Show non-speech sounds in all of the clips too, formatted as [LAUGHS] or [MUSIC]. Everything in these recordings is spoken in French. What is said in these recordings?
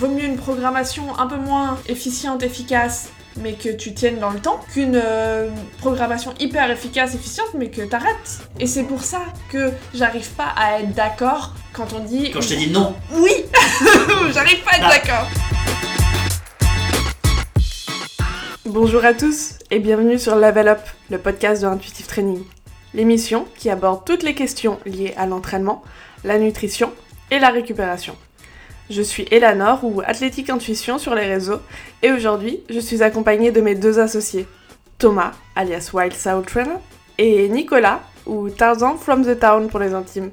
vaut mieux une programmation un peu moins efficiente, efficace, mais que tu tiennes dans le temps, qu'une euh, programmation hyper efficace, efficiente, mais que t'arrêtes. Et c'est pour ça que j'arrive pas à être d'accord quand on dit. Quand je te dis non, Oui [LAUGHS] J'arrive pas à être Ah. d'accord Bonjour à tous et bienvenue sur Level Up, le podcast de Intuitive Training. L'émission qui aborde toutes les questions liées à l'entraînement, la nutrition et la récupération. Je suis Eleanor ou Athlétique Intuition sur les réseaux et aujourd'hui je suis accompagnée de mes deux associés, Thomas alias Wild Soul Trainer et Nicolas ou Tarzan from the Town pour les intimes.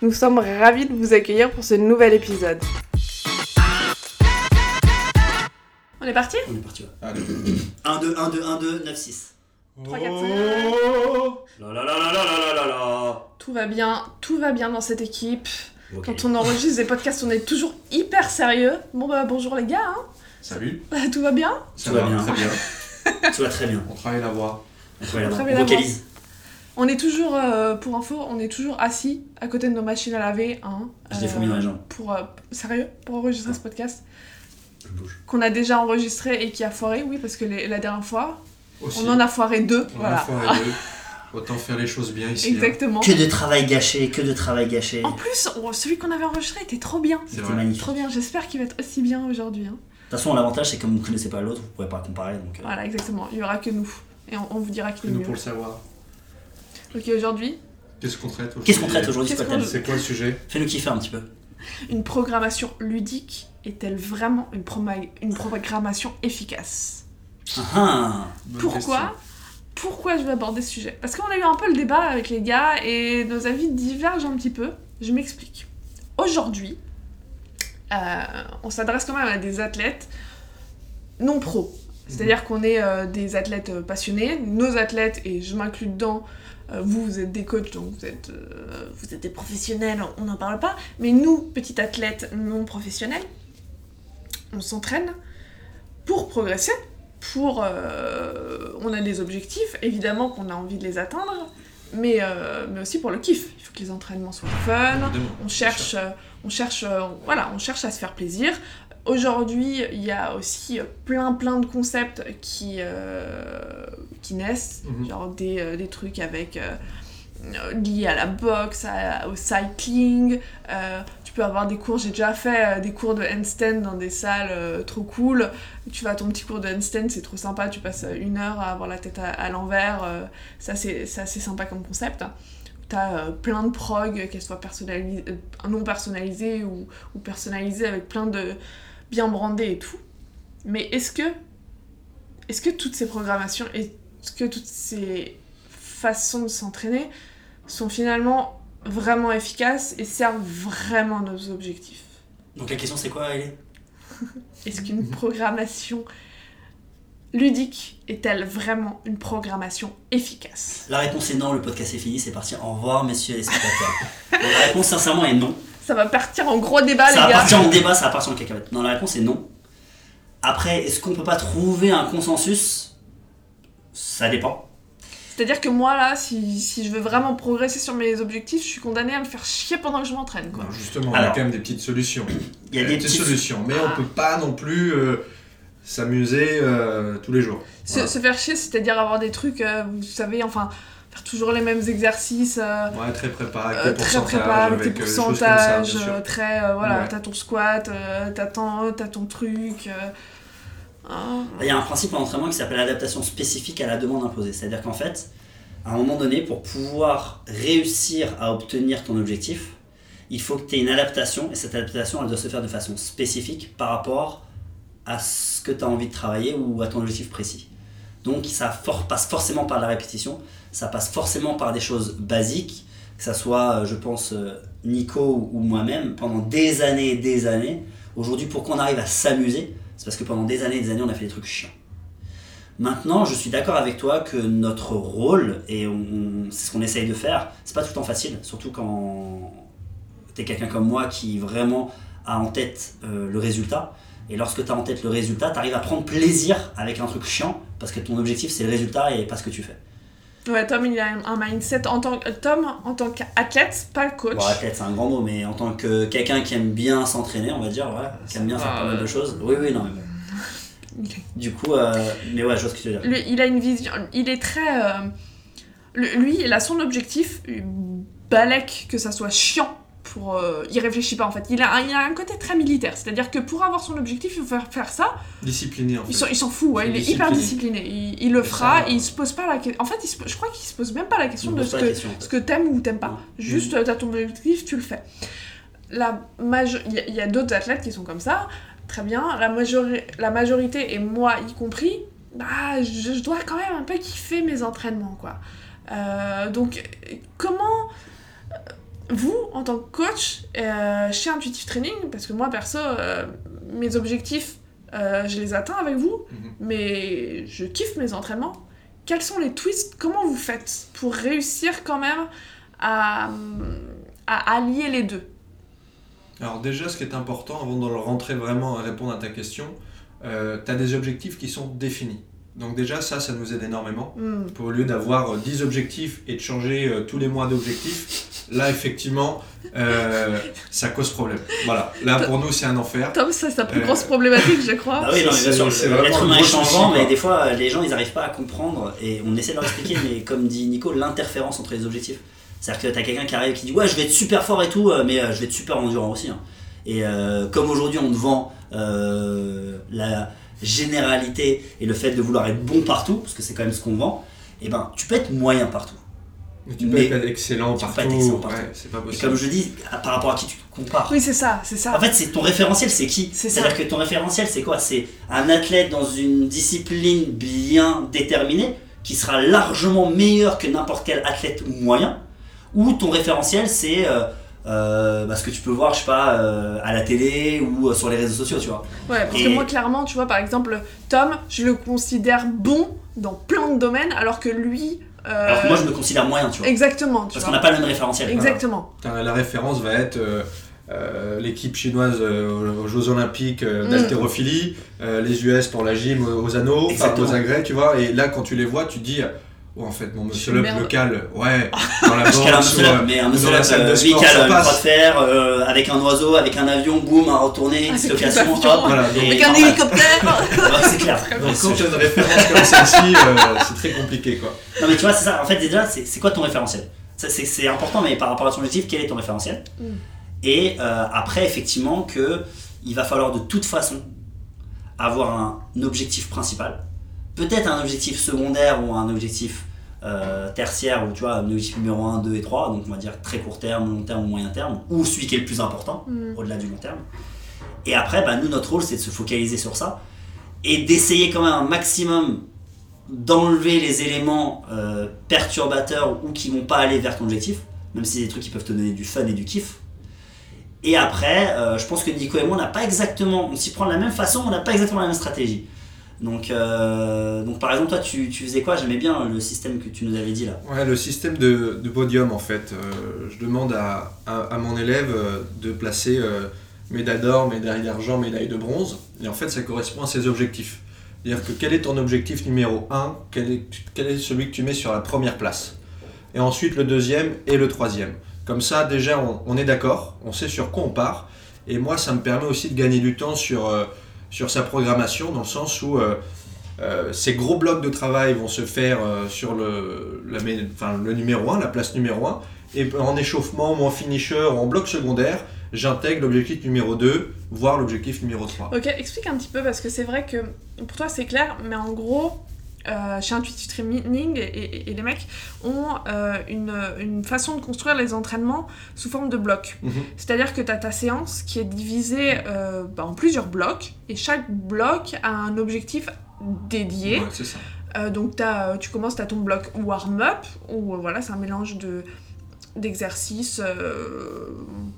Nous sommes ravis de vous accueillir pour ce nouvel épisode. On est parti? On est parti. ouais. Allez. 1, 2, 1, 2, 1, 2, 9, 6. 3, 4, 5. Oh La la la la la la la la Tout va bien, tout va bien dans cette équipe. Quand on enregistre des podcasts, on est toujours hyper sérieux. Bon bah bonjour les gars, Salut, hein. tout va bien ça Tout va bien. Très bien. [LAUGHS] Tu vas très bien. On travaille la voix. On travaille On la vocalise. On est toujours, euh, pour info, on est toujours assis à côté de nos machines à laver, hein. Des fourmis dans les jambes. Pour, euh, sérieux Pour enregistrer ce podcast Je bouge. Qu'on a déjà enregistré et qui a foiré, oui, parce que les- la dernière fois, Aussi. on en a foiré deux, On a voilà. foiré deux. [LAUGHS] Autant faire les choses bien ici. hein. Exactement. Que de travail gâché, que de travail gâché. En plus, on- celui qu'on avait enregistré était trop bien. C'était magnifique. Trop bien, j'espère qu'il va être aussi bien aujourd'hui. hein. De toute façon, l'avantage, c'est que comme vous ne connaissez pas l'autre, vous ne pourrez pas comparer. Donc, euh, Voilà, exactement. Il y aura que nous. Et on, on vous dira qui est mieux. pour le savoir. Ok, aujourd'hui, Qu'est-ce qu'on traite aujourd'hui? Qu'est-ce qu'on traite aujourd'hui c'est quoi le quoi sujet? Fais-nous kiffer un petit peu. une programmation ludique est-elle vraiment une, une programmation efficace? Ah, ah. Pourquoi question. Pourquoi je vais aborder ce sujet Parce qu'on a eu un peu le débat avec les gars et nos avis divergent un petit peu. Je m'explique. Aujourd'hui, euh, on s'adresse quand même à des athlètes non pro. C'est-à-dire qu'on est euh, des athlètes euh, passionnés, nos athlètes, et je m'inclus dedans, vous, vous êtes des coachs, donc vous êtes, vous êtes des professionnels, on n'en parle pas, mais nous, petits athlètes non professionnels, on s'entraîne pour progresser, pour... on a des objectifs, évidemment qu'on a envie de les atteindre, mais, euh, mais aussi pour le kiff. Il faut que les entraînements soient fun, Évidemment. on cherche, euh, on cherche, euh, voilà, on cherche à se faire plaisir. Aujourd'hui, il y a aussi plein plein de concepts qui, euh, qui naissent, Mhm. genre des, des trucs avec liés à la boxe, à- au cycling. euh, peux avoir des cours, j'ai déjà fait euh, des cours de handstand dans des salles euh, trop cool. Tu vas à ton petit cours de handstand, c'est trop sympa, tu passes une heure à avoir la tête à, l'envers. euh, ça, c'est assez sympa comme concept. T'as euh, plein de prog, qu'elles soient personnalisées, euh, non personnalisées ou, ou personnalisées avec plein de bien brandées et tout. Mais est-ce que, est-ce que toutes ces programmations, est-ce que toutes ces façons de s'entraîner sont finalement vraiment efficaces et servent vraiment nos objectifs Donc la question, c'est quoi, Ellie [LAUGHS] Est-ce qu'une programmation ludique est-elle vraiment une programmation efficace? La réponse est non, le podcast est fini, c'est parti. Au revoir, messieurs les spectateurs. [LAUGHS] La réponse, sincèrement, est non. Ça va partir en gros débat, ça les va gars. partir en débat, ça va partir en cacahuète. Non, la réponse est non. Après, est-ce qu'on peut pas trouver un consensus? Ça dépend. C'est-à-dire que moi, là, si, si je veux vraiment progresser sur mes objectifs, je suis condamnée à me faire chier pendant que je m'entraîne, quoi. Non, justement, on a Alors. quand même des petites solutions. Il y a des petites solutions, mais Ah. on peut pas non plus euh, s'amuser euh, tous les jours. Se, Voilà. se faire chier, c'est-à-dire avoir des trucs, euh, vous savez, enfin, faire toujours les mêmes exercices, euh, Ouais, très préparé, avec euh, très préparé avec tes euh, ça, pourcentages, bien sûr. euh, très, euh, voilà, Ouais. t'as ton squat, euh, t'as ton, t'as ton truc. Il y a un principe en entraînement qui s'appelle l'adaptation spécifique à la demande imposée. C'est-à-dire qu'en fait, à un moment donné, pour pouvoir réussir à obtenir ton objectif, il faut que tu aies une adaptation, et cette adaptation, elle doit se faire de façon spécifique par rapport à ce que tu as envie de travailler ou à ton objectif précis. Donc ça passe forcément par la répétition, ça passe forcément par des choses basiques, que ça soit, euh, je pense, euh, Nico ou moi-même, pendant des années et des années. Aujourd'hui, pour qu'on arrive à s'amuser, c'est parce que pendant des années et des années, on a fait des trucs chiants. Maintenant, je suis d'accord avec toi que notre rôle, et c'est ce qu'on essaye de faire, c'est pas tout le temps facile, surtout quand tu es quelqu'un comme moi qui vraiment a en tête euh, le résultat. Et lorsque tu as en tête le résultat, tu arrives à prendre plaisir avec un truc chiant, parce que ton objectif c'est le résultat et pas ce que tu fais. Ouais, Tom, il a un mindset en tant que Tom en tant qu'athlète, pas coach. Bon, athlète, c'est un grand mot, mais en tant que quelqu'un qui aime bien s'entraîner, on va dire, ouais, qui aime bien faire pas mal de euh, choses. Oui, oui, non, mais bon. Du coup, euh, mais ouais, je vois ce que tu veux dire. Il a une vision, il est très. euh, le- lui, il a son objectif, il balèque que ça soit chiant. Pour, euh, il réfléchit pas en fait. Il a, un- il a un côté très militaire, c'est-à-dire que pour avoir son objectif, il faut faire, faire ça. Discipliné en fait. Il s'en, fout, ouais, il est hyper discipliné. Il, il le fera, ça, et il se pose pas la question. En fait, il se- je crois qu'il se pose même pas la question On de ce que, question, en fait. ce que t'aimes ou t'aimes pas. Non. Juste, euh, t'as ton objectif, tu le fais. La Il y a, d'autres athlètes qui sont comme ça, très bien. La, majori- la majorité, et moi y compris, bah, je, je dois quand même un peu kiffer mes entraînements, quoi. Euh, donc, euh, comment euh, vous, en tant que coach, euh, chez Intuitive Training, parce que moi, perso, euh, mes objectifs, euh, je les atteins avec vous, Mhm. mais je kiffe mes entraînements. Quels sont les twists? Comment vous faites pour réussir quand même à, à allier les deux? Alors déjà, ce qui est important, avant de rentrer vraiment à répondre à ta question, tu as des objectifs qui sont définis. Donc déjà, ça, ça nous aide énormément. Hmm. Pour, au lieu d'avoir euh, 10 objectifs et de changer euh, tous les mois d'objectifs, là, effectivement, euh, ça cause problème. Voilà, là, pour nous, c'est un enfer. Tom, ça, c'est sa plus Euh, grosse problématique, je crois. Bah [LAUGHS] oui, non, mais bien C'est- sûr, c'est l'être vraiment humain est changeant, mais des fois, euh, les gens, ils n'arrivent pas à comprendre, et on essaie de leur expliquer, mais comme dit Nico, l'interférence entre les objectifs. C'est-à-dire que t'as quelqu'un qui arrive et qui dit Ouais, je vais être super fort et tout, euh, mais euh, je vais être super endurant aussi. hein. Et euh, comme aujourd'hui, on te vend euh, la généralité et le fait de vouloir être bon partout, parce que c'est quand même ce qu'on vend, et ben, tu peux être moyen partout. Mais tu peux Mais- être excellent tu peux partout. pas être excellent partout. Ouais, c'est pas Et comme je dis, par rapport à qui tu te compares. Oui, c'est ça, c'est ça. En fait, c'est ton référentiel, c'est qui? C'est ça. C'est-à-dire que ton référentiel, c'est quoi? C'est un athlète dans une discipline bien déterminée qui sera largement meilleur que n'importe quel athlète moyen. Ou ton référentiel, c'est euh, euh, bah, ce que tu peux voir, je sais pas, euh, à la télé ou euh, sur les réseaux sociaux, tu vois. Ouais, parce que moi, clairement, tu vois, par exemple, Tom, je le considère bon dans plein de domaines, alors que lui. euh, Alors que moi, je me considère moyen, tu vois. Exactement, tu Parce qu'on n'a pas le même référentiel. Exactement. La référence va être euh, euh, l'équipe chinoise euh, aux- Jeux Olympiques euh, Mm. d'haltérophilie, euh, les US pour la gym aux aux anneaux, Exactement. aux agrès, tu vois. Et là, quand tu les vois, tu te dis, en fait, mon up merde. local, ouais, [LAUGHS] dans la ou, euh, mais un muscle dans la salle de euh, sport, qui a ça une croix de passe. fer, euh, avec un oiseau, avec un avion, boum, à retourner, Avec dislocation, un hop. Voilà, Avec un hélicoptère [LAUGHS] c'est clair. Donc quand tu as une référence comme celle-ci, euh, c'est très compliqué, quoi. Non mais tu vois, c'est ça. En fait, déjà, c'est c'est quoi ton référentiel? Ça, C'est c'est important, mais par rapport à ton objectif, quel est ton référentiel? Mm. Et euh, après, effectivement, que il va falloir de toute façon avoir un objectif principal, peut-être un objectif secondaire ou un objectif euh, tertiaire, ou tu vois, objectif numéro 1, 2 et 3, donc on va dire très court terme, long terme ou moyen terme, ou celui qui est le plus important, Mm. au-delà du long terme. Et après, bah, nous, notre rôle, c'est de se focaliser sur ça et d'essayer quand même un maximum d'enlever les éléments euh, perturbateurs ou qui vont pas aller vers ton objectif, même si c'est des trucs qui peuvent te donner du fun et du kiff. Et après, euh, je pense que Nico et moi, on n'a pas exactement, on s'y prend de la même façon, on n'a pas exactement la même stratégie. Donc, euh, donc par exemple, toi, tu, tu faisais quoi? J'aimais bien le système que tu nous avais dit là. Ouais, le système de, de podium, en fait. euh, je demande à, à, mon élève euh, de placer médaille d'or, médaille d'argent, médaille de bronze. Et en fait, ça correspond à ses objectifs. C'est-à-dire que quel est ton objectif numéro 1 quel est, quel est celui que tu mets sur la première place? Et ensuite le deuxième et le troisième. Comme ça, déjà, on, on est d'accord, on sait sur quoi on part. Et moi, ça me permet aussi de gagner du temps sur, sur sa programmation, dans le sens où euh, euh, ces gros blocs de travail vont se faire euh, sur le, la enfin, le numéro 1, la place numéro 1. Et en échauffement ou en finisher ou en bloc secondaire, j'intègre l'objectif numéro 2, voire l'objectif numéro 3. Ok, explique un petit peu parce que c'est vrai que pour toi c'est clair, mais en gros, euh, chez Intuitive Training et, et- et les mecs ont euh, une, une façon de construire les entraînements sous forme de blocs. Mhm. C'est-à-dire que tu as ta séance qui est divisée euh, bah, en plusieurs blocs et chaque bloc a un objectif dédié. Ouais, c'est ça. Donc euh, tu commences, tu as ton bloc warm-up où voilà, c'est un mélange de d'exercices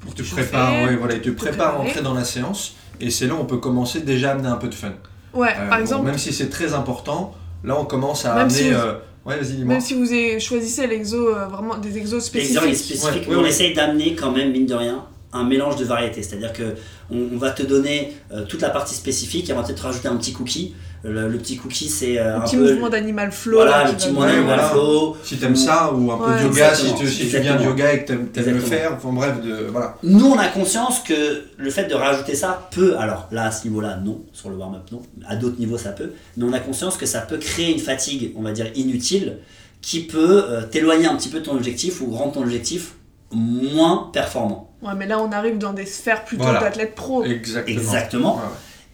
pour te te chauffer, prépare, ouais, voilà, il te prépare à préparer. entrer dans la séance. Et c'est là où on peut commencer déjà à amener un peu de fun. Ouais, par bon, exemple, même si c'est très important, là on commence à Même amener. si- euh, Ouais, vas-y. Même si vous avez- choisissez l'exo, euh, vraiment des exos est spécifiques. spécifique, Ouais, mais ouais, on ouais. essaye d'amener quand même, mine de rien, un mélange de variétés. C'est-à-dire que on, on va te donner euh, toute la partie spécifique et on va peut-être rajouter un petit cookie. Le, le petit cookie, c'est euh, Le un petit peu. mouvement d'animal flow. Voilà, là, le petit mouvement d'animal voilà. flow. Si t'aimes ça, ou un peu Ouais, de yoga, si, tu- si tu viens de yoga et que t'aimes t'aimes le faire, enfin bref, de, voilà. Nous, on a conscience que le fait de rajouter ça peut, alors là, à ce niveau-là, non, sur le warm-up, non, à d'autres niveaux, ça peut, mais on a conscience que ça peut créer une fatigue, on va dire, inutile, qui peut euh, t'éloigner un petit peu de ton objectif ou rendre ton objectif moins performant. Ouais, mais là, on arrive dans des sphères plutôt Voilà. d'athlètes pro. Exactement. Exactement. Ouais.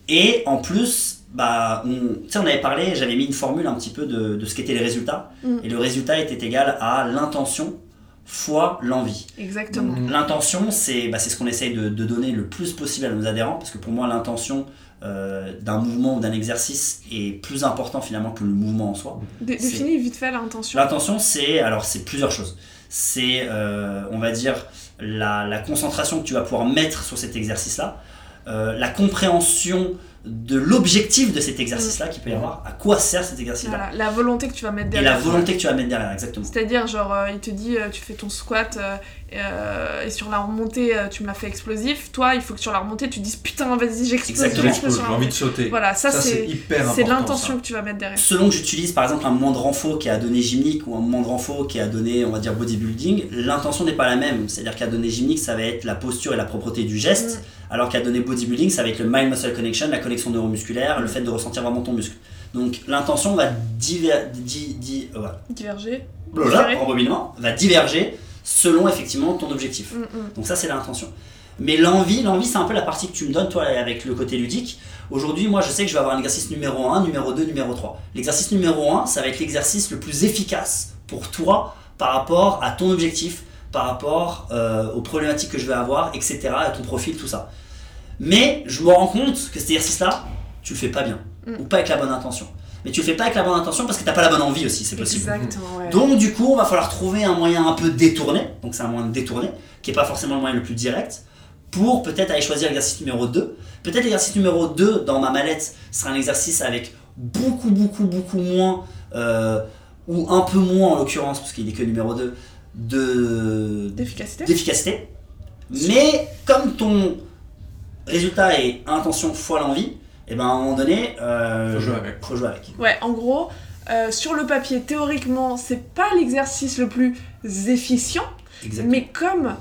Et en plus, bah, on, tu sais, on avait parlé, j'avais mis une formule un petit peu de, de ce qu'étaient les résultats, Mm. et le résultat était égal à l'intention fois l'envie. Exactement. Mhm. L'intention, c'est bah, c'est ce qu'on essaye de, de donner le plus possible à nos adhérents, parce que pour moi, l'intention euh, d'un mouvement ou d'un exercice est plus important finalement que le mouvement en soi. Définis vite fait l'intention. L'intention, c'est alors c'est plusieurs choses. C'est, euh, on va dire, la, la concentration que tu vas pouvoir mettre sur cet exercice-là, euh, la compréhension de l'objectif de cet exercice-là qu'il peut y avoir, à quoi sert cet exercice-là, Voilà, la volonté que tu vas mettre et derrière. la volonté que tu vas mettre derrière, exactement. C'est-à-dire, genre, euh, il te dit, euh, tu fais ton squat euh, et, euh, et sur la remontée, euh, tu me l'as fait explosif. Toi, il faut que sur la remontée, tu dises putain, vas-y, j'explose, J'ai envie de sauter. Voilà, ça, Ça, c'est hyper important. c'est l'intention que tu vas mettre derrière. Selon que j'utilise par exemple un moment de renfort qui a donné gymnique ou un moment de renfort qui a donné, on va dire, bodybuilding, l'intention n'est pas la même. C'est-à-dire qu'à donné gymnique, ça va être la posture et la propreté du geste, alors qu'à donner bodybuilding, ça va être le mind-muscle connection, la connexion neuromusculaire, le fait de ressentir vraiment ton muscle. Donc l'intention va diver, di, di- euh, voilà. Diverger. Voilà, en va diverger selon effectivement ton objectif. Mm, mm. Donc ça c'est l'intention. Mais l'envie, l'envie c'est un peu la partie que tu me donnes toi avec le côté ludique. Aujourd'hui moi je sais que je vais avoir un exercice numéro 1, numéro 2, numéro 3. L'exercice numéro 1 ça va être l'exercice le plus efficace pour toi par rapport à ton objectif, par rapport euh, aux problématiques que je vais avoir, etc. à ton profil, tout ça. Mais je me rends compte que cet exercice là, tu le fais pas bien. Mm. Ou pas avec la bonne intention. Mais tu le fais pas avec la bonne intention parce que t'as pas la bonne envie aussi, c'est possible. Exactement, ouais. Donc du coup, on va falloir trouver un moyen un peu détourné, donc c'est un moyen de détourner, qui n'est pas forcément le moyen le plus direct, pour peut-être aller choisir l'exercice numéro 2. Peut-être l'exercice numéro 2 dans ma mallette sera un exercice avec beaucoup, beaucoup, beaucoup moins, euh, ou un peu moins en l'occurrence, parce qu'il n'est que numéro 2, de, D'efficacité. d'efficacité. Mais comme ton résultat est intention fois l'envie, et ben à un moment donné, euh, Faut jouer avec. Faut jouer avec. Ouais, en gros, euh, sur le papier, théoriquement, c'est pas l'exercice le plus efficient, Exactement. mais comme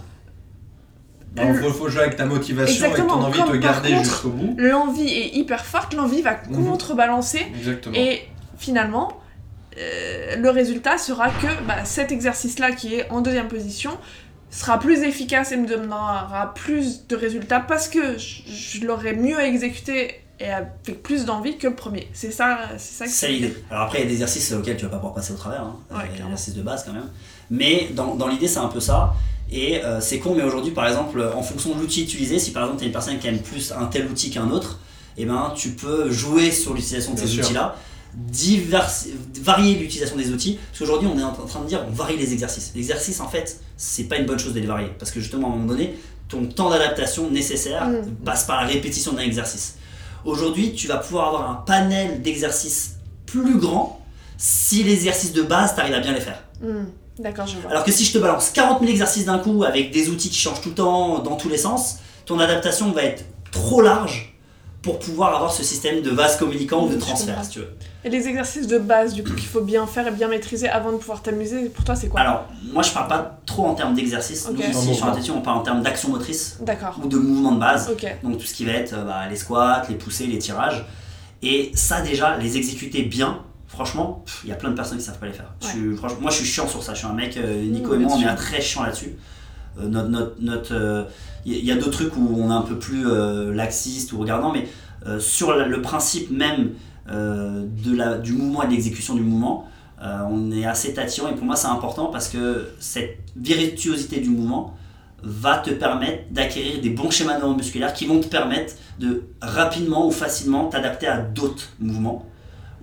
Il faut, faut jouer avec ta motivation et Exactement, ton envie de te garder jusqu'au bout. l'envie est hyper forte, l'envie va Mhm. contrebalancer Exactement. et finalement, euh, le résultat sera que bah, cet exercice-là qui est en deuxième position sera plus efficace et me donnera plus de résultats parce que je, je l'aurai mieux exécuté et avec plus d'envie que le premier. C'est ça, c'est ça que C'est l'idée. Alors après, il y a des exercices auxquels tu vas pas pouvoir passer au travers. Hein. Ouais, Il y a des exercices de base quand même. Mais dans, dans l'idée, c'est un peu ça. Et euh, c'est con, mais aujourd'hui, par exemple, en fonction de l'outil utilisé, si par exemple tu es une personne qui aime plus un tel outil qu'un autre, eh ben, tu peux jouer sur l'utilisation de Bien ces sûr. outils-là, varier l'utilisation des outils. Parce qu'aujourd'hui, on est en en train de dire on varie les exercices. L'exercice, en fait, c'est pas une bonne chose de les varier. Parce que justement, à un moment donné, ton temps d'adaptation nécessaire Mm. passe par la répétition d'un exercice. Aujourd'hui, tu vas pouvoir avoir un panel d'exercices plus grand si les exercices de base, tu arrives à bien les faire. Hmm, D'accord, je vois. Alors que si je te balance 40 000 exercices d'un coup avec des outils qui changent tout le temps, dans tous les sens, ton adaptation va être trop large pour pouvoir avoir ce système de vase communicant ou de transfert, si tu veux. Et les exercices de base, du coup, qu'il faut bien faire et bien maîtriser avant de pouvoir t'amuser, pour toi, c'est quoi? Alors, moi, je parle pas trop en termes d'exercice. Ok. Nous, En ici, sur on parle en termes d'action motrice D'accord. ou de mouvement de base. Donc tout ce qui va être euh, bah, les squats, les poussées, les tirages. Et ça déjà, les exécuter bien, franchement, il y a plein de personnes qui savent pas les faire. Je suis- franchement, moi je suis chiant sur ça, je suis un mec, euh, Nico Mmh, et moi on est un très chiant là-dessus. Euh, notre, notre, notre, euh, il y, y a d'autres trucs où on est un peu plus euh, laxiste ou regardant, mais sur la- le principe même de la, du mouvement et de l'exécution du mouvement, on est assez tatillon et pour moi c'est important parce que cette virtuosité du mouvement va te permettre d'acquérir des bons schémas neuromusculaires qui vont te permettre de rapidement ou facilement t'adapter à d'autres mouvements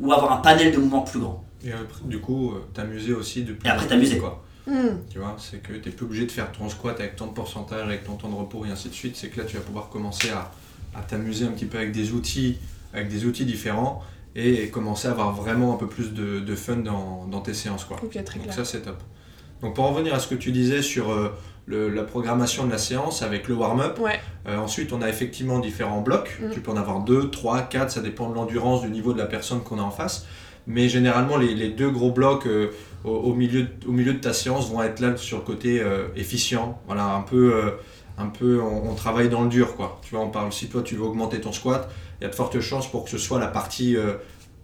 ou avoir un panel de mouvements plus grand. Et après, du coup, t'amuser aussi de plus Et après, t'amuser. quoi. Hmm, Tu vois, c'est que t'es plus obligé de faire ton squat avec tant de pourcentage, avec ton temps de repos et ainsi de suite. C'est que là, tu vas pouvoir commencer à, à t'amuser un petit peu avec des outils, avec des outils différents et commencer à avoir vraiment un peu plus de, de fun dans, dans tes séances, quoi. Ok, très Donc clair. ça, c'est top. Donc pour en revenir à ce que tu disais sur euh, le- la programmation de la séance avec le warm-up. Ouais. Euh, ensuite, on a effectivement différents blocs. Mm. Tu peux en avoir deux, trois, quatre, ça dépend de l'endurance, du niveau de la personne qu'on a en face. Mais généralement, les, deux gros blocs euh, au, milieu, de- ta séance vont être là sur le côté euh, efficient. Voilà, un peu, euh, on, travaille dans le dur, quoi. Tu vois, on parle, si toi tu veux augmenter ton squat, il y a de fortes chances pour que ce soit la partie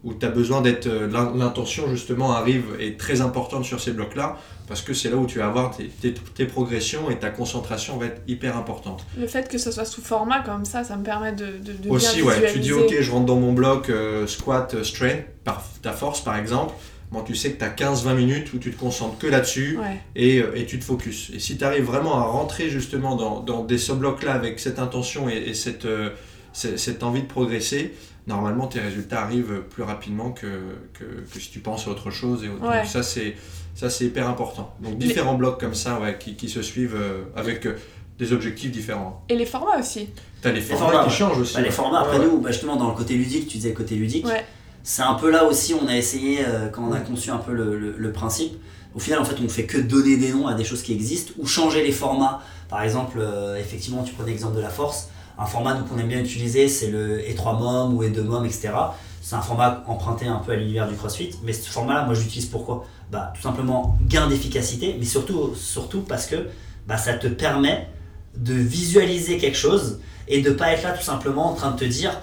où tu as besoin d'être. euh, l'in- L'intention, justement, arrive, est très importante sur ces blocs-là, parce que c'est là où tu vas avoir tes, tes- tes progressions et ta concentration va être hyper importante. Le fait que ce soit sous format comme ça, ça me permet de, de, de Aussi, bien ouais, tu dis ok, je rentre dans mon bloc euh, squat, euh, strength, par ta force par exemple. Bon, tu sais que tu as 15-20 minutes où tu te concentres que là-dessus Ouais. et, et tu te focuses. Et si tu arrives vraiment à rentrer justement dans, dans des sub-blocs-là avec cette intention et, et cette, euh, cette envie de progresser, normalement tes résultats arrivent plus rapidement que, que, que si tu penses à autre chose. Et autre. Ouais. Donc ça c'est, ça, c'est hyper important. Donc Les- différents blocs comme ça ouais, qui, qui se suivent euh, avec euh, des objectifs différents. Et les formats aussi. Tu as les formats, formats, qui ouais. changent aussi. Bah, les formats, après nous, bah, justement, dans le côté ludique, tu disais le côté ludique, Ouais. c'est un peu là aussi, on a essayé, euh, quand on a conçu un peu le, le- le principe, au final, en fait, on fait que donner des noms à des choses qui existent ou changer les formats. Par exemple, euh, effectivement, tu prenais l'exemple de la force. Un format qu'on aime bien utiliser, c'est le E3 mom ou E2 mom, etc. C'est un format emprunté un peu à l'univers du CrossFit. Mais ce format-là, moi, je l'utilise pourquoi? Bah, Tout simplement gain d'efficacité, mais surtout, surtout parce que bah, ça te permet de visualiser quelque chose et de pas être là tout simplement en train de te dire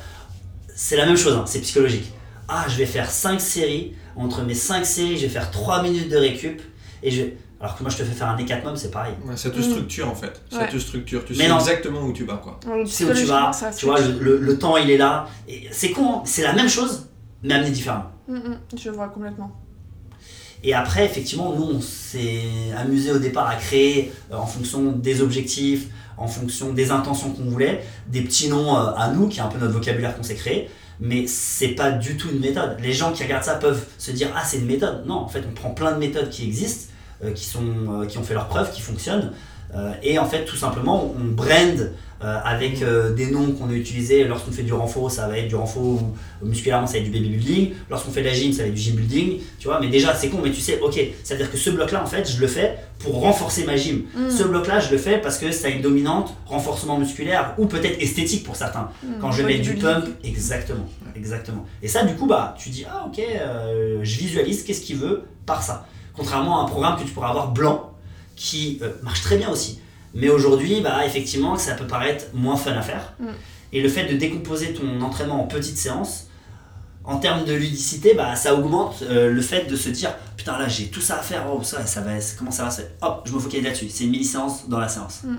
c'est la même chose, hein, c'est psychologique. Ah, je vais faire 5 séries, entre mes 5 séries, je vais faire 3 minutes de récup et je alors que moi je te fais faire un E4 mom, c'est pareil. Ouais, ça te Mm. structure en fait. Ça Ouais. te structure. Tu Mais sais non. exactement où tu vas quoi. Tu sais où tu vas, ça tu vois, le, le- le temps il est là. Et C'est con, hein, c'est la même chose, mais amené différemment. Mm, mm, je vois complètement. Et après, effectivement, nous, on s'est amusé au départ à créer, euh, en fonction des objectifs, en fonction des intentions qu'on voulait, des petits noms euh, à nous, qui est un peu notre vocabulaire qu'on s'est créé. Mais c'est pas du tout une méthode. Les gens qui regardent ça peuvent se dire Ah, c'est une méthode. Non, en fait, on prend plein de méthodes qui existent, qui, sont, euh, qui ont fait leurs preuves, qui fonctionnent. Euh, et en fait, tout simplement, on brand euh, avec euh, des noms qu'on a utilisés. Lorsqu'on fait du renfort, ça va être du renfort musculairement, ça va être du baby building. Lorsqu'on fait de la gym, ça va être du gym building. Tu vois, mais déjà, c'est con, mais tu sais, ok, c'est-à-dire que ce bloc-là, en fait, je le fais pour renforcer ma gym. Mm. Ce bloc-là, je le fais parce que ça a une dominante renforcement musculaire ou peut-être esthétique pour certains. Mm, Quand je mettre du pump, exactement, exactement. Et ça, du coup, bah, tu dis, ah ok, euh, je visualise qu'est-ce qu'il veut par ça. Contrairement à un programme que tu pourrais avoir blanc, qui euh, marche très bien aussi. Mais aujourd'hui, bah, effectivement, ça peut paraître moins fun à faire. Mm. Et le fait de décomposer ton entraînement en petites séances, en termes de ludicité, bah, ça augmente euh, le fait de se dire putain là j'ai tout ça à faire, oh, ça, ça va, comment ça va se Hop, je me focalise là-dessus. C'est une mini-séance dans la séance. Mm.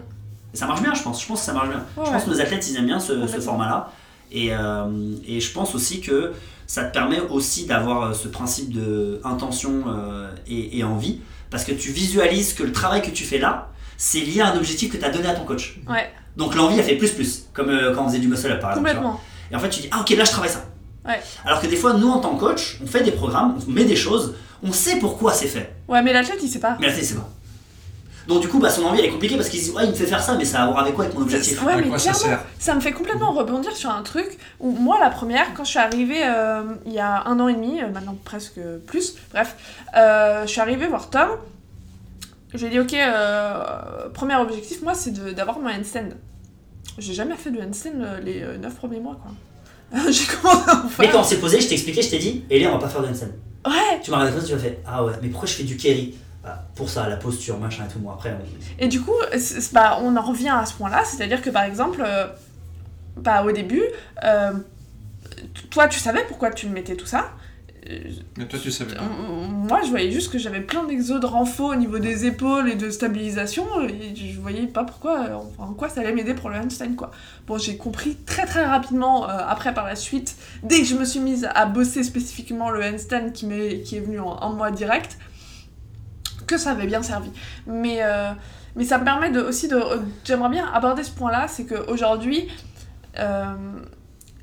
Et ça marche bien, je pense. Je pense que ça marche bien. Ouais, je pense ouais. que nos athlètes ils aiment bien ce, format-là. Et, euh, et je pense aussi que ça te permet aussi d'avoir euh, ce principe de intention euh, et, et envie. Parce que tu visualises que le travail que tu fais là, c'est lié à un objectif que tu as donné à ton coach. Ouais, Donc l'envie, elle fait plus plus. Comme euh, quand on faisait du muscle up par exemple. complètement. Et en fait, tu dis, ah ok, là je travaille ça. Ouais. Alors que des fois, nous en tant que coach, on fait des programmes, on met des choses, on sait pourquoi c'est fait. Ouais, mais l'athlète, il sait pas. Mais là, c'est pas. Donc du coup, bah, son envie elle est compliquée parce qu'il se dit, ouais, il me fait faire ça, mais ça a à voir avec quoi avec mon objectif Ouais, mais quoi ça clairement, ça me fait complètement rebondir sur un truc où moi, la première, quand je suis arrivée euh, il y a un an et demi, euh, maintenant presque plus, bref, euh, je suis arrivée voir Tom. Je lui ai dit, ok, euh, premier objectif, moi, c'est de- d'avoir mon handstand. J'ai jamais fait de handstand euh, les 9 premiers mois, quoi. [LAUGHS] J'ai commencé à en Mais faire. quand on s'est posé, je t'ai expliqué, je t'ai dit, Elia, on va pas faire de handstand. Ouais, Tu m'as regardé tu m'as fait, ah ouais, mais pourquoi je fais du carry? Pour ça, la posture, machin et tout. Bon, après, on- Et du coup, bah, on en revient à ce point-là, c'est-à-dire que par exemple, euh, bah, au début, euh, toi tu savais pourquoi tu mettais tout ça? Euh, Mais toi tu savais pas. Moi je voyais juste que j'avais plein d'exos de renfort au niveau des épaules et de stabilisation, et je voyais pas pourquoi, en quoi ça allait m'aider pour le handstand quoi. Bon, j'ai compris très très rapidement, euh, après par la suite, dès que je me suis mise à bosser spécifiquement le handstand qui, m'est- qui est venu en, en moi direct, que ça avait bien servi. Mais, euh, mais ça me permet de, aussi de. J'aimerais bien aborder ce point-là, c'est qu'aujourd'hui, euh,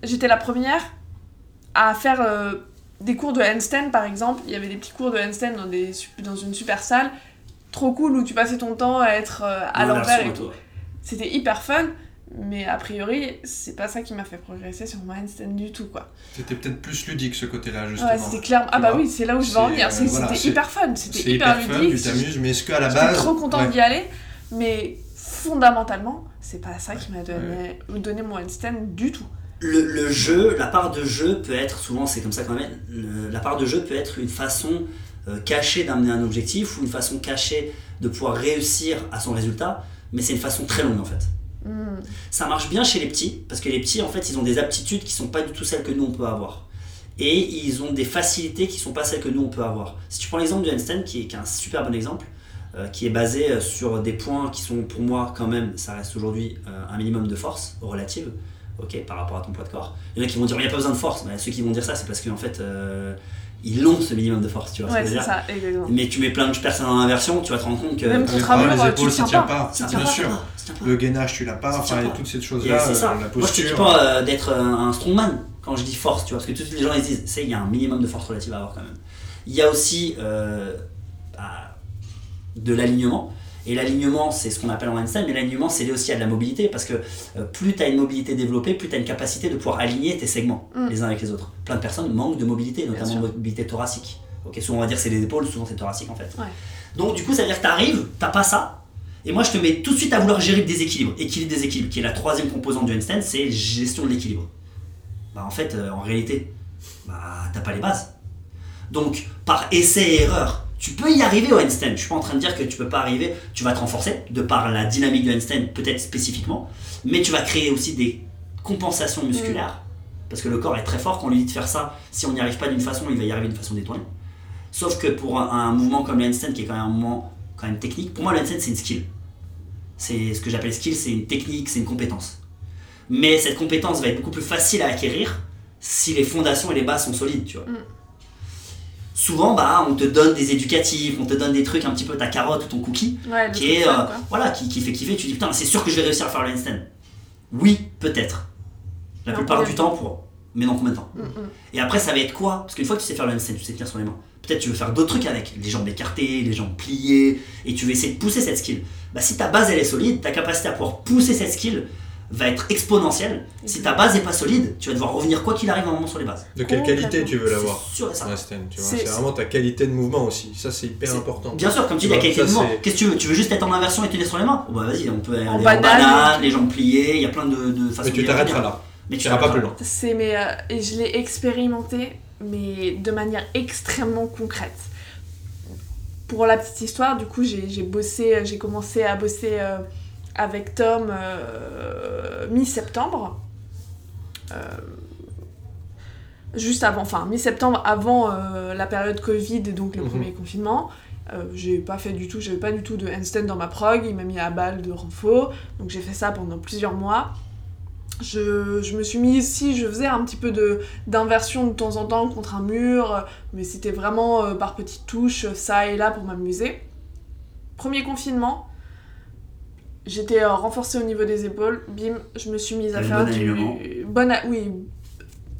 j'étais la première à faire euh, des cours de handstand par exemple. Il y avait des petits cours de handstand dans, des, dans une super salle, trop cool où tu passais ton temps à être euh, à l'envers et tout. C'était hyper fun, mais a priori, c'est pas ça qui m'a fait progresser sur mon handstand du tout quoi. C'était peut-être plus ludique ce côté-là justement. Ouais, c'était clair. Ah bah oui, c'est là où je veux en venir. euh, voilà, C'était hyper fun, c'était hyper, hyper fun, ludique. tu t'amuses, mais est-ce qu'à la base. trop contente ouais. d'y aller, Mais fondamentalement, c'est pas ça qui m'a donné, donné mon handstand du tout. Le, le jeu, la part de jeu peut être, souvent c'est comme ça quand même, le- la part de jeu peut être une façon euh, cachée d'amener un objectif ou une façon cachée de pouvoir réussir à son résultat, mais c'est une façon très longue en fait. Hmm. Ça marche bien chez les petits, parce que les petits, en fait, ils ont des aptitudes qui sont pas du tout celles que nous, on peut avoir. Et ils ont des facilités qui sont pas celles que nous, on peut avoir. Si tu prends l'exemple du handstand, qui est, un super bon exemple, euh, qui est basé euh, sur des points qui sont, pour moi, quand même, ça reste aujourd'hui euh, un minimum de force relative, ok, par rapport à ton poids de corps. Il y en a qui vont dire, il n'y a pas besoin de force. Mais ceux qui vont dire ça, c'est parce qu'en fait, euh, ils l'ont, ce minimum de force, tu vois ce que je veux c'est dire ça, exactement. Mais tu mets plein de personnes en inversion, tu vas te rendre compte que... Même ton travers, les épaules, le ça tient pas. Ça Bien tient sûr. ça tient pas. Le gainage, tu l'as pas, enfin, toutes ces choses-là, c'est ça. euh, la Moi, je te posture. dis pas euh, d'être un, un strongman quand je dis force, tu vois, parce que tous les gens ils disent, c'est il y a un minimum de force relative à avoir quand même. Il y a aussi euh, bah, de l'alignement. Et l'alignement, c'est ce qu'on appelle en handstand, mais l'alignement, c'est lié aussi à de la mobilité, parce que euh, plus tu as une mobilité développée, plus tu as une capacité de pouvoir aligner tes segments Mm. les uns avec les autres. Plein de personnes manquent de mobilité, notamment de mobilité thoracique. Ok, souvent on va dire c'est les épaules, souvent c'est thoracique en fait. Ouais. Donc du coup, ça veut dire que tu arrives, t'as pas ça, et moi je te mets tout de suite à vouloir gérer le déséquilibre. Équilibre déséquilibre, qui est la troisième composante du handstand, c'est gestion de l'équilibre. Bah en fait, euh, en réalité, bah t'as pas les bases. Donc par essai et erreur, tu peux y arriver au handstand. Je suis pas en train de dire que tu peux pas arriver, tu vas te renforcer de par la dynamique du handstand, peut-être spécifiquement, mais tu vas créer aussi des compensations musculaires. Parce que le corps est très fort, quand on lui dit de faire ça, si on n'y arrive pas d'une façon, il va y arriver d'une façon détournée. Sauf que pour un, un mouvement comme le handstand, qui est quand même un mouvement quand même technique, pour moi le handstand c'est une skill. C'est ce que j'appelle skill, c'est une technique, c'est une compétence. Mais cette compétence va être beaucoup plus facile à acquérir si les fondations et les bases sont solides, tu vois. Mm. Souvent, bah, on te donne des éducatifs, on te donne des trucs un petit peu ta carotte ou ton cookie, Ouais, qui est euh, voilà, qui, qui fait kiffer. Tu dis putain, c'est sûr que je vais réussir à faire le handstand. Oui, peut-être. La plupart du temps, pour. Mais dans combien de temps Mm, mm. et après, ça va être quoi? Parce qu'une fois que tu sais faire le handstand, tu sais tenir sur les mains. Peut-être tu veux faire d'autres trucs avec, les jambes écartées, les jambes pliées, et tu veux essayer de pousser cette skill. Bah, si ta base elle est solide, ta capacité à pouvoir pousser cette skill va être exponentielle. Si ta base est pas solide, tu vas devoir revenir quoi qu'il arrive à un moment sur les bases. De quelle qualité tu veux l'avoir tu vois, C'est- vraiment ta qualité de mouvement aussi. Ça, c'est hyper important. Bien sûr, comme tu dis, la qualité de mouvement. Qu'est-ce que tu veux? Tu veux juste être en inversion et tenir sur les mains? Bah vas-y, on peut aller en banane. banane, les jambes pliées, il y a plein de, de façons Mais tu t'arrêteras là. Mais Tu iras pas plus loin. C'est mais euh, et je l'ai expérimenté mais de manière extrêmement concrète. Pour la petite histoire, du coup, j'ai j'ai bossé, j'ai commencé à bosser euh, avec Tom euh, mi-septembre. Euh, juste avant, enfin mi-septembre, avant euh, la période Covid et donc le Mhm. premier confinement. J'ai pas fait du tout, j'avais pas du tout de handstand dans ma prog, il m'a mis à balle de renfort, donc j'ai fait ça pendant plusieurs mois. Je, je me suis mis ici, je faisais un petit peu d'inversion de temps en temps contre un mur, mais c'était vraiment par petites touches, ça et là pour m'amuser. Premier confinement, j'étais euh, renforcée au niveau des épaules, bim, je me suis mise à faire bon du alignement. bon a- oui,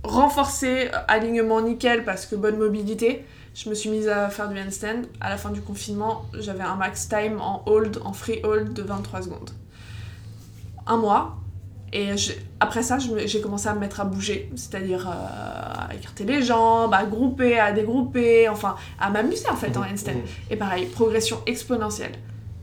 renforcé, euh, alignement nickel parce que bonne mobilité. Je me suis mise à faire du handstand. À la fin du confinement, j'avais un max time en hold, en free hold de 23 secondes. Un mois. Et je- après ça, j'ai commencé à me mettre à bouger, c'est-à-dire euh, à écarter les jambes, à grouper, à dégrouper, enfin à m'amuser en fait en handstand. Mhm. Et pareil, progression exponentielle.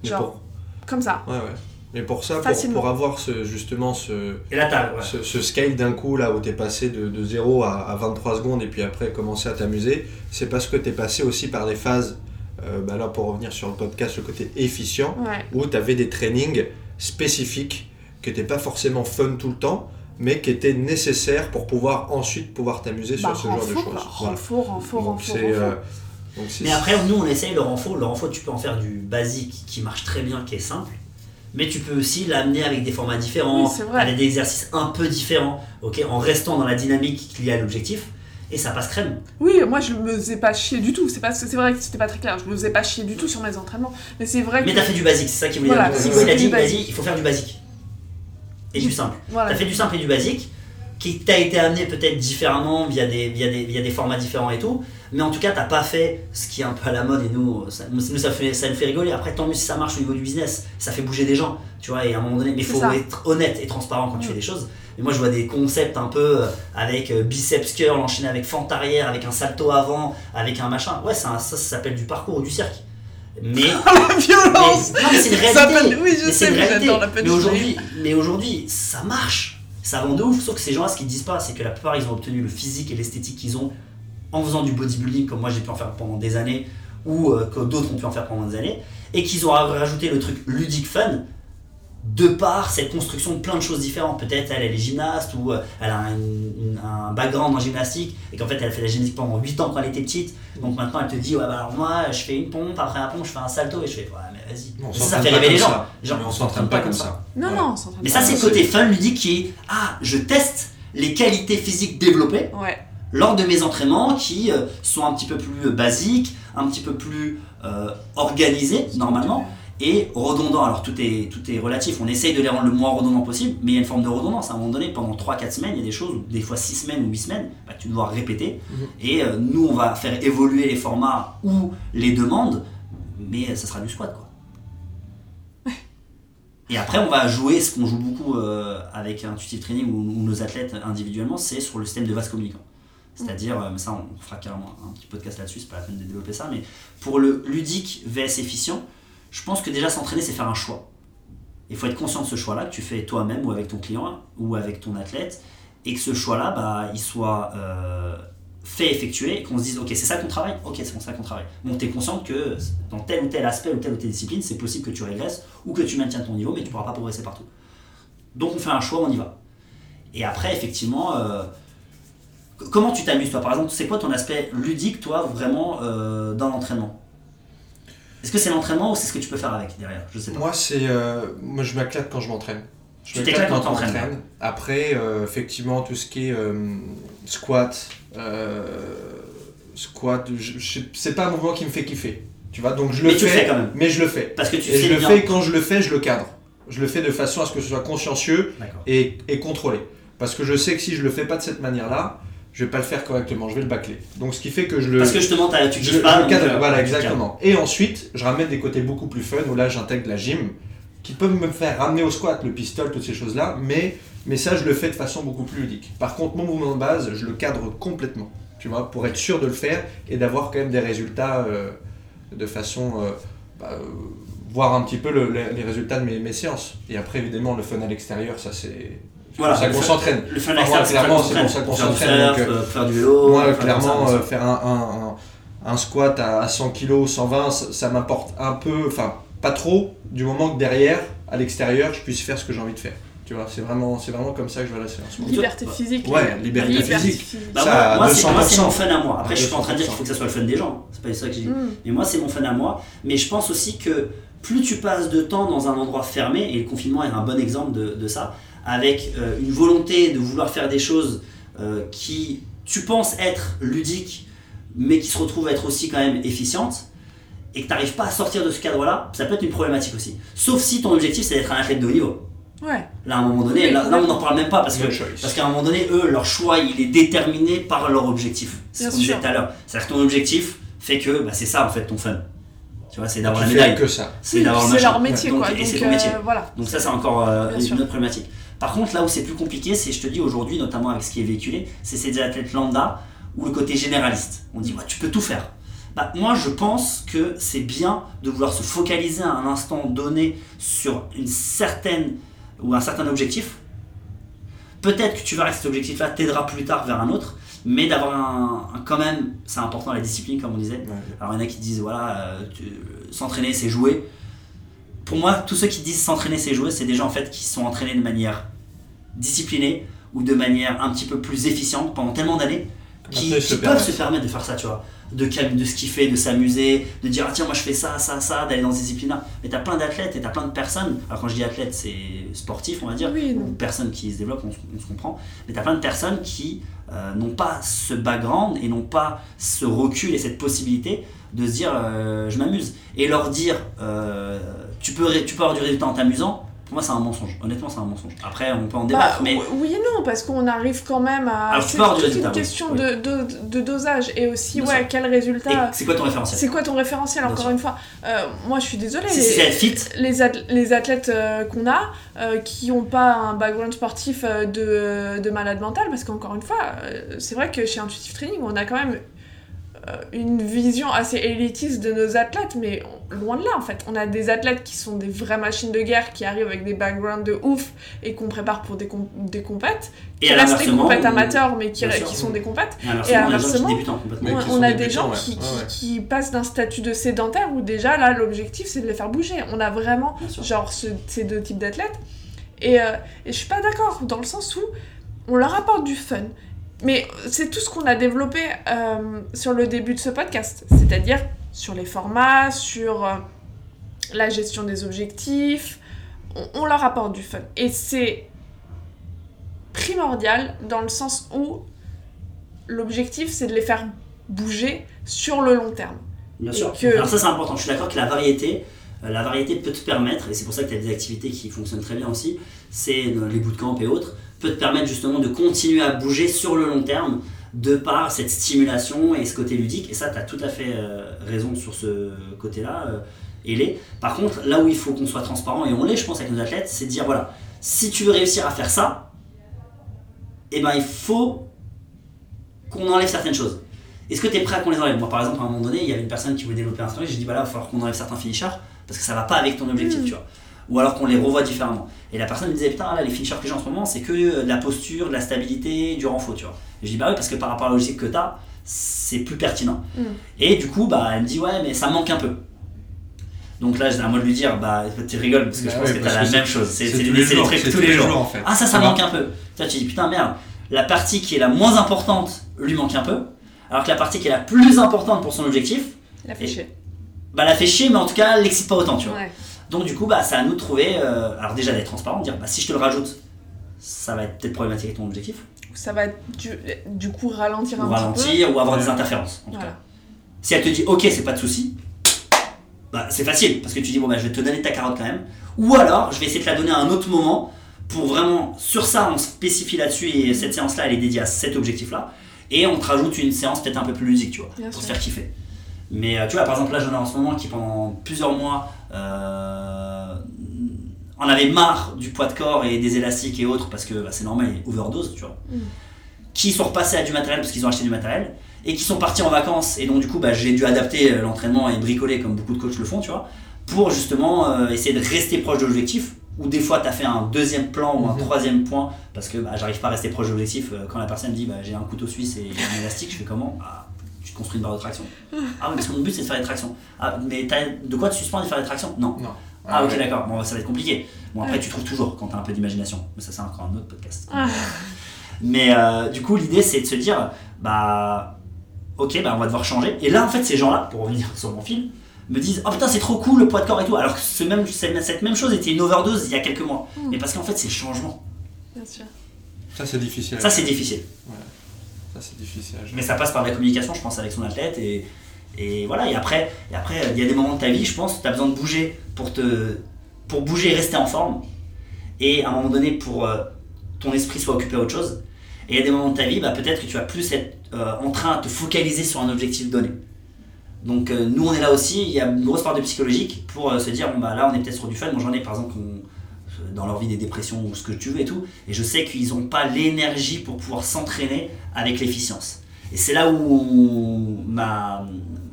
Genre, comme ça. Ouais, ouais. Mais pour ça, pour, pour avoir ce, justement ce, Et là, t'as. ouais. ce, ce scale d'un coup, là où t'es passé de, de 0 à, à 23 secondes et puis après commencer à t'amuser, c'est parce que t'es passé aussi par des phases, euh, bah là pour revenir sur le podcast, le côté efficient, Ouais. où t'avais des trainings spécifiques qui n'étaient pas forcément fun tout le temps, mais qui étaient nécessaires pour pouvoir ensuite pouvoir t'amuser Bah, sur ce genre de choses. renfort, renfort, renfort, Mais après, nous, on essaye le renfort. Le renfort, tu peux en faire du basique qui marche très bien, qui est simple. Mais tu peux aussi l'amener avec des formats différents, Oui, avec des exercices un peu différents, ok, en restant dans la dynamique liée à l'objectif. Et ça passe crème. Oui, moi je me faisais pas chier du tout. C'est parce que c'est vrai que c'était pas très clair. Je me faisais pas chier du tout sur mes entraînements. Mais c'est vrai que. Mais t'as fait du basique, c'est ça qui voulait Voilà, dire. Thibaut, il a basique. dit, il faut faire du basique. Et du simple. Voilà. T'as fait du simple et du basique, qui t'a été amené peut-être différemment via des, via, des, via des formats différents et tout, mais en tout cas, t'as pas fait ce qui est un peu à la mode et nous, ça, nous, ça, fait, ça nous fait rigoler. Après, tant mieux si ça marche au niveau du business, ça fait bouger des gens, tu vois, et à un moment donné, mais il faut ça. être honnête et transparent quand tu Mm. fais des choses. Mais moi, je vois des concepts un peu euh, avec euh, biceps curl enchaîné avec fente arrière, avec un salto avant, avec un machin. Ouais, ça, ça, ça s'appelle du parcours ou du cirque. Mais, [LAUGHS] La violence mais- non, mais c'est une réalité. Oui, je Mais sais, mais aujourd'hui, mais aujourd'hui, ça marche. Ça rend de ouf. Sauf que ces gens-là, ce qu'ils disent pas, c'est que la plupart, ils ont obtenu le physique et l'esthétique qu'ils ont en faisant du bodybuilding, comme moi j'ai pu en faire pendant des années, ou euh, que d'autres ont pu en faire pendant des années, et qu'ils ont rajouté le truc ludique fun de par cette construction de plein de choses différentes. Peut-être elle, est gymnaste ou euh, elle a un, background en gymnastique et qu'en fait elle a fait la gymnastique pendant 8 ans quand elle était petite. Donc maintenant elle te dit ouais bah alors moi je fais une pompe, après la pompe je fais un salto et je fais vas-y. Mais ça, fait pas rêver les comme gens. ça. Les gens, Mais on s'entraîne pas comme ça. Non, Ouais. non, on s'entraîne Mais pas. ça c'est le côté fun ludique qui est ah je teste les qualités physiques développées Ouais. lors de mes entraînements qui euh, sont un petit peu plus euh, basiques, un petit peu plus euh, organisés normalement et redondants. Alors tout est, tout est relatif, on essaye de les rendre le moins redondants possible, mais il y a une forme de redondance. À un moment donné, pendant 3-4 semaines, il y a des choses, ou des fois 6 semaines ou 8 semaines, bah, tu dois répéter. Mhm. Et euh, nous, on va faire évoluer les formats ou les demandes, mais ça sera du squat quoi. Et après, on va jouer ce qu'on joue beaucoup euh, avec Intuitive Training ou, nos athlètes individuellement, c'est sur le système de vase communicant. C'est-à-dire, euh, mais ça on fera carrément un petit podcast là-dessus, c'est pas la peine de développer ça, mais pour le ludique vs efficient, je pense que déjà s'entraîner c'est faire un choix. Il faut être conscient de ce choix-là que tu fais toi-même ou avec ton client ou avec ton athlète, et que ce choix-là, bah, il soit euh, fait, effectué, et qu'on se dise ok c'est ça qu'on travaille, ok c'est bon, ça qu'on travaille. Bon t'es conscient que dans tel ou tel aspect ou telle ou telle discipline, c'est possible que tu régresses ou que tu maintiennes ton niveau, mais tu pourras pas progresser partout. Donc on fait un choix, on y va. Et après effectivement... euh, Comment tu t'amuses toi? Par exemple, c'est quoi ton aspect ludique toi vraiment euh, dans l'entraînement? Est-ce que c'est l'entraînement ou c'est ce que tu peux faire avec derrière? Je sais pas. Moi, c'est, euh, moi, je m'éclate quand je m'entraîne. Je Tu t'éclates quand t'entraînes. Après, effectivement, tout ce qui est squat, euh, squat, je- je- c'est pas un mouvement qui me fait kiffer. Tu vois, donc je le Mais fais, fais quand même. mais je le fais. Parce que tu Et sais je le fais quand je le fais, je le cadre. Je le fais de façon à ce que ce soit consciencieux et, et contrôlé. Parce que je sais que si je le fais pas de cette manière-là, je vais pas le faire correctement, je vais le bâcler. Donc ce qui fait que je le. Parce que justement, t'as- tu je, je pas. le donc, cadre, euh, voilà, exactement. Et ensuite, je ramène des côtés beaucoup plus fun où là j'intègre la gym qui peuvent me faire ramener au squat, le pistol, toutes ces choses-là, mais, mais ça je le fais de façon beaucoup plus ludique. Par contre, mon mouvement de base, je le cadre complètement, tu vois, pour être sûr de le faire et d'avoir quand même des résultats euh, de façon. euh, bah, euh, voir un petit peu le- le- les résultats de mes, mes séances. Et après, évidemment, le fun à l'extérieur, ça c'est. Voilà, ça qu'on s'entraîne. Le fun externe, moi, c'est pour ça clairement, qu'on c'est pour ça qu'on Faire du s'entraîne, faire du vélo. Moi, clairement, ça, faire un, un- un- un squat à, à 100 kg, 120, ça, ça m'apporte un peu, enfin, pas trop, du moment que derrière, à l'extérieur, je puisse faire ce que j'ai envie de faire. Tu vois, c'est vraiment, c'est vraiment comme ça que je vois la séance. Liberté physique. Ouais, liberté physique. Bah, Ça, moi, à moi, c'est 200%. mon fun à moi. Après, je suis pas en train de dire 200%. qu'il faut que ça soit le fun des gens. C'est pas ça que j'ai dit. Mm. Mais moi, c'est mon fun à moi. Mais je pense aussi que plus tu passes de temps dans un endroit fermé, et le confinement est un bon exemple de, de ça, avec euh, une volonté de vouloir faire des choses euh, qui, tu penses être ludiques, mais qui se retrouvent être aussi quand même efficientes, et que tu n'arrives pas à sortir de ce cadre-là, ça peut être une problématique aussi. Sauf si ton objectif c'est d'être un athlète de haut niveau. Ouais. Là, à un moment donné, là, là, on n'en parle même pas parce que parce qu'à un moment donné, eux, leur choix, il est déterminé par leur objectif. C'est ce qu'on disait tout à l'heure. C'est-à-dire que ton objectif fait que bah, c'est ça, en fait, ton fun. Tu vois, c'est d'avoir la médaille. que ça. C'est Oui, d'avoir le leur métier, Donc, quoi. Et c'est ton métier. euh, voilà. Donc ça, c'est encore euh, une sûr. autre problématique. Par contre, là où c'est plus compliqué, c'est, je te dis aujourd'hui, notamment avec ce qui est véhiculé, c'est ces athlètes lambda ou le côté généraliste. On dit, ouais, tu peux tout faire. Bah, moi, je pense que c'est bien de vouloir se focaliser à un instant donné sur une certaine ou un certain objectif. Peut-être que tu verras que cet objectif-là t'aidera plus tard vers un autre, mais d'avoir un, un- quand même, c'est important la discipline, comme on disait. Alors il y en a qui disent voilà, euh, s'entraîner c'est jouer. Pour moi, tous ceux qui disent s'entraîner c'est jouer, c'est des gens en fait qui sont entraînés de manière disciplinée ou de manière un petit peu plus efficiente pendant tellement d'années qui, se qui peuvent se permettre de faire ça, tu vois. De, de se kiffer, de s'amuser, de dire ah tiens moi je fais ça, ça, ça, d'aller dans ces disciplines-là. Mais t'as plein d'athlètes et t'as plein de personnes, alors quand je dis athlète c'est sportif on va dire, Oui, ou personnes qui se développent, on, se- on se comprend, mais t'as plein de personnes qui euh, n'ont pas ce background et n'ont pas ce recul et cette possibilité de se dire euh, je m'amuse. Et leur dire euh, tu, peux, tu peux avoir du résultat en t'amusant, pour moi c'est un mensonge. Honnêtement c'est un mensonge. Après on peut en Bah, débattre, mais Oui et non, parce qu'on arrive quand même à. Tu c'est une oui. question de, de, de dosage et aussi, Bien ouais, sûr. quel résultat. c'est quoi ton référentiel C'est quoi ton référentiel, Bien encore sûr. une fois? Euh, Moi, je suis désolée. Si les- c'est être fit, les, ath- les athlètes euh, qu'on a, euh, qui n'ont pas un background sportif de, de malade mental, parce qu'encore une fois, c'est vrai que chez Intuitive Training, on a quand même une vision assez élitiste de nos athlètes, mais loin de là en fait. On a des athlètes qui sont des vraies machines de guerre, qui arrivent avec des backgrounds de ouf et qu'on prépare pour des, com- des compètes, Et qui restent des compètes on- amateurs, mais qui, sûr. qui sont des compètes. Et inversement, on, a des gens qui, qui, passent d'un statut de sédentaire où déjà là l'objectif c'est de les faire bouger. On a vraiment genre ce- ces deux types d'athlètes. Et, euh, et je suis pas d'accord dans le sens où on leur apporte du fun. Mais c'est tout ce qu'on a développé euh, sur le début de ce podcast. C'est-à-dire sur les formats, sur euh, la gestion des objectifs. On, on leur apporte du fun. Et c'est primordial dans le sens où l'objectif c'est de les faire bouger sur le long terme. Bien Et sûr. que- Alors ça c'est important, je suis d'accord que la variété, euh, la variété peut te permettre, et c'est pour ça que tu as des activités qui fonctionnent très bien aussi, c'est les bootcamps et autres, peut te permettre justement de continuer à bouger sur le long terme de par cette stimulation et ce côté ludique. Et ça, tu as tout à fait euh, raison sur ce côté-là, euh, et les. Par contre, là où il faut qu'on soit transparent, et on l'est je pense avec nos athlètes, c'est de dire voilà, si tu veux réussir à faire ça, eh ben il faut qu'on enlève certaines choses. Est-ce que tu es prêt à qu'on les enlève? Moi, par exemple, à un moment donné, il y avait une personne qui voulait développer un story, j'ai dit, bah là, il va falloir qu'on enlève certains finishers parce que ça va pas avec ton objectif, Mm. tu vois. Ou alors qu'on les revoit différemment. Et la personne me disait, putain, là, les finishers que j'ai en ce moment, c'est que euh, de la posture, de la stabilité, du renfort, tu vois. Et je dis, bah oui, parce que par rapport à la logique que tu as, c'est plus pertinent. Mm. Et du coup, bah, elle me dit, ouais, mais ça me manque un peu. Donc là, j'ai à moi de lui dire, bah, tu rigoles parce que Bah je pense ouais, que tu parce as la même chose. C'est tous des, les jours, trucs c'est tous les jours. en fait. Ah ça ça Tu manque un peu. Toi tu dis putain merde, la partie qui est la moins importante lui manque un peu, alors que la partie qui est la plus importante pour son objectif, La fait Et- chier. bah la fait chier mais en tout cas elle l'excite pas autant tu vois. Ouais. Donc du coup bah c'est à nous de trouver, euh, alors déjà d'être transparent, de dire bah si je te le rajoute, ça va être peut-être problématique avec ton objectif, Ça va du, du coup ralentir ou un peu. ralentir, ou avoir Ouais. des interférences. En tout Voilà. cas. Si elle te dit ok c'est pas de souci, bah c'est facile parce que tu dis bon bah je vais te donner ta carotte quand même, ou alors je vais essayer de te la donner à un autre moment pour vraiment sur ça on spécifie là-dessus et cette séance là elle est dédiée à cet objectif là et on te rajoute une séance peut-être un peu plus ludique tu vois Bien pour sûr. te faire kiffer. Mais euh, tu vois par exemple là j'en ai en ce moment qui pendant plusieurs mois euh, en avait marre du poids de corps et des élastiques et autres parce que bah, c'est normal il overdose tu vois Mm. qui sont repassés à du matériel parce qu'ils ont acheté du matériel et qui sont partis en vacances et donc du coup bah, j'ai dû adapter euh, l'entraînement et bricoler comme beaucoup de coachs le font tu vois pour justement euh, essayer de rester proche de l'objectif ou des fois tu as fait un deuxième plan ou un Mhm. troisième point parce que bah, j'arrive pas à rester proche de l'objectif quand la personne dit bah, j'ai un couteau suisse et un élastique je fais comment? Tu te construis une barre de traction [LAUGHS] ah oui parce que mon but c'est de faire des tractions ah mais t'as- de quoi tu suspends de faire des tractions? Non Non. ah, ok ouais. d'accord bon ça va être compliqué bon après Ouais. tu trouves toujours quand t'as un peu d'imagination mais ça c'est encore un autre podcast Ah. [LAUGHS] mais euh, du coup, l'idée, c'est de se dire, bah, ok, bah, on va devoir changer. Et là, en fait, ces gens-là, pour revenir [LAUGHS] sur mon film, me disent, oh putain, c'est trop cool le poids de corps et tout. Alors que ce même, cette même chose était une overdose il y a quelques mois. Mm. Mais parce qu'en fait, c'est le changement. Bien sûr. Ça, c'est difficile. Ça, c'est difficile. Ça, c'est difficile. Mais ça passe par la communication, je pense, avec son athlète. Et, et voilà. Et après, et après, il y a des moments de ta vie, je pense, tu as besoin de bouger pour, te, pour bouger et rester en forme. Et à un moment donné, pour euh, ton esprit soit occupé à autre chose. Et il y a des moments de ta vie, bah, peut-être que tu vas plus être euh, en train de te focaliser sur un objectif donné. Donc euh, nous, on est là aussi, il y a une grosse part de psychologique pour euh, se dire, bon bah là, on est peut-être sur du fun. Moi, j'en ai par exemple dans leur vie des dépressions ou ce que tu veux et tout. Et je sais qu'ils n'ont pas l'énergie pour pouvoir s'entraîner avec l'efficience. Et c'est là où ma,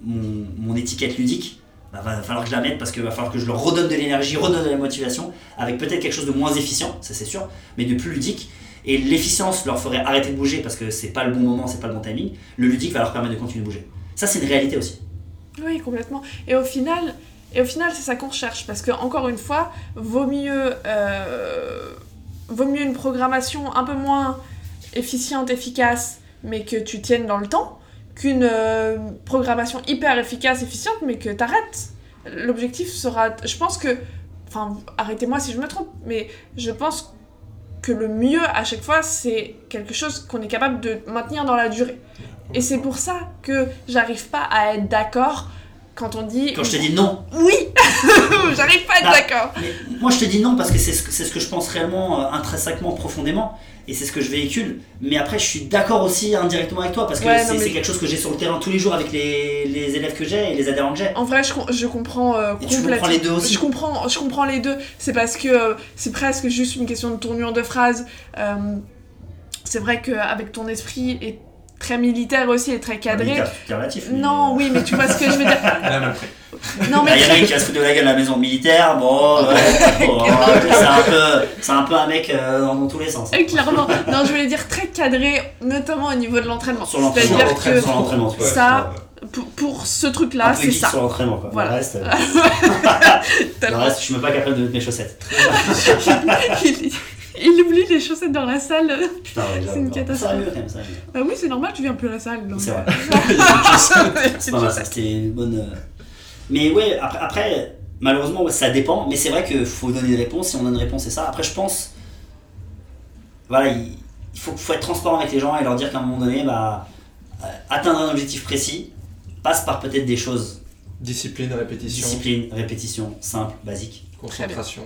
mon, étiquette ludique, bah, va falloir que je la mette parce qu'il va falloir que je leur redonne de l'énergie, redonne de la motivation, avec peut-être quelque chose de moins efficient, ça c'est sûr, mais de plus ludique. Et l'efficience leur ferait arrêter de bouger parce que c'est pas le bon moment, c'est pas le bon timing. Le ludique va leur permettre de continuer de bouger. Ça c'est une réalité aussi. Oui, complètement. Et au final, et au final, c'est ça qu'on recherche parce que encore une fois, vaut mieux, euh, vaut mieux une programmation un peu moins efficiente, efficace, mais que tu tiennes dans le temps, qu'une euh, programmation hyper efficace, efficiente, mais que t'arrêtes. L'objectif sera, je pense que, enfin, arrêtez-moi si je me trompe, mais je pense que le mieux à chaque fois, c'est quelque chose qu'on est capable de maintenir dans la durée. Et c'est pour ça que j'arrive pas à être d'accord quand on dit Quand je te dis non, oui, [LAUGHS] j'arrive pas à être Bah, d'accord. Moi je te dis non parce que c'est ce, ce que je pense réellement euh, intrinsèquement, profondément, et c'est ce que je véhicule. Mais après je suis d'accord aussi indirectement avec toi parce que Ouais, c'est mais- quelque chose que j'ai sur le terrain tous les jours avec les, les élèves que j'ai et les adhérents que j'ai. En vrai, je, je comprends euh, Et tu comprends les deux aussi. Je comprends, je comprends les deux. C'est parce que euh, c'est presque juste une question de tournure de phrase. Euh, c'est vrai qu'avec ton esprit est très militaire aussi et très cadré. Militaire, relatif. mais- Non, oui, mais tu vois ce que je veux dire. [LAUGHS] Non, Ah, mais Il y en a qui va se foutre de la gueule à la maison militaire, bon, ouais, [LAUGHS] bon, c'est un peu, c'est un peu un mec euh, dans, tous les sens. Euh, Clairement. Non, je voulais dire très cadré, notamment au niveau de l'entraînement. Sur l'entraînement, C'est-à-dire que sur l'entraînement, tu vois. ça, pour, pour ce truc-là, c'est ça. sur l'entraînement, quoi. Voilà. Le reste, euh, [LAUGHS] le reste, je suis même pas capable de mettre mes chaussettes. Il, oublie les chaussettes dans la salle. Putain, ouais, C'est une catastrophe. Ça mieux quand même, ça mieux. Bah oui, c'est normal, tu viens plus à la salle. donc. C'est vrai. [LAUGHS] [LAUGHS] C'est C'est pas mal, ça, c'était une bonne. euh, Mais ouais, après, après malheureusement, ouais, ça dépend. Mais c'est vrai qu'il faut donner une réponse. Si on donne une réponse, c'est ça. Après, je pense. Voilà, il, il faut, faut être transparent avec les gens et leur dire qu'à un moment donné, bah, euh, atteindre un objectif précis passe par peut-être des choses Discipline, répétition, discipline, répétition, simple, basique. concentration.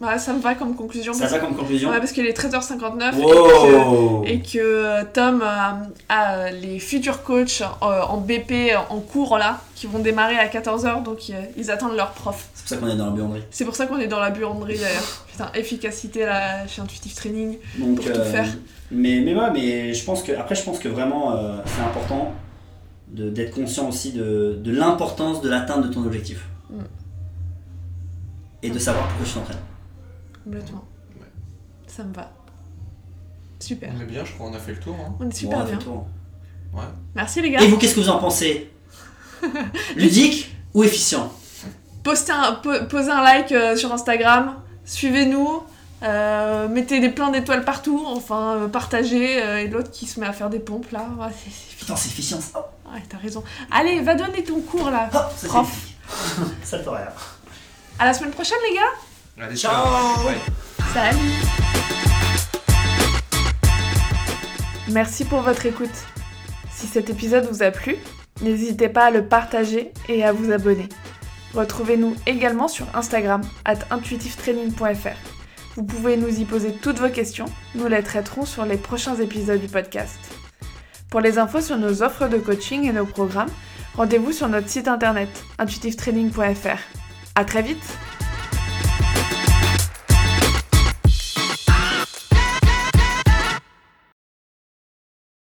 Bah, ça me va comme conclusion. Ça va comme conclusion Ouais, parce qu'il est 13h59 et que, Wow et que euh, Tom a, a, euh, les futurs coachs euh, en BP en cours là qui vont démarrer à 14h donc ils attendent leur prof. C'est pour ça qu'on est dans la buanderie. C'est pour ça qu'on est dans la buanderie d'ailleurs. Putain, efficacité là chez Intuitive Training. Donc, Pour tout faire. Mais, mais ouais, mais je pense que, après, je pense que vraiment, euh, c'est important de- d'être conscient aussi de, de l'importance de l'atteinte de ton objectif. Mm. Et de savoir pourquoi tu t'entraînes. Complètement. Ouais. Ça me va. Super. On est bien, je crois, on a fait le tour. hein. On est super Bon, bien. fait le tour. Merci les gars. Et vous, qu'est-ce que vous en pensez [LAUGHS] Ludique ou efficient Postez un, po- posez un like euh, sur Instagram. Suivez-nous. euh, mettez des plein d'étoiles partout. Enfin, euh, partagez. euh, et l'autre qui se met à faire des pompes là. Ouais, c'est- c'est Putain, c'est efficient ça. Ouais, t'as raison. Allez, va donner ton cours là. Oh, ça, c'est Prof. [LAUGHS] Ça te rien. À la semaine prochaine, les gars. Allez, Ciao. Bye. Salut. Merci pour votre écoute. Si cet épisode vous a plu, n'hésitez pas à le partager et à vous abonner. Retrouvez-nous également sur Instagram, at intuitivetraining.fr. Vous pouvez nous y poser toutes vos questions, nous les traiterons sur les prochains épisodes du podcast. Pour les infos sur nos offres de coaching et nos programmes, rendez-vous sur notre site internet intuitivetraining.fr. À très vite Bye.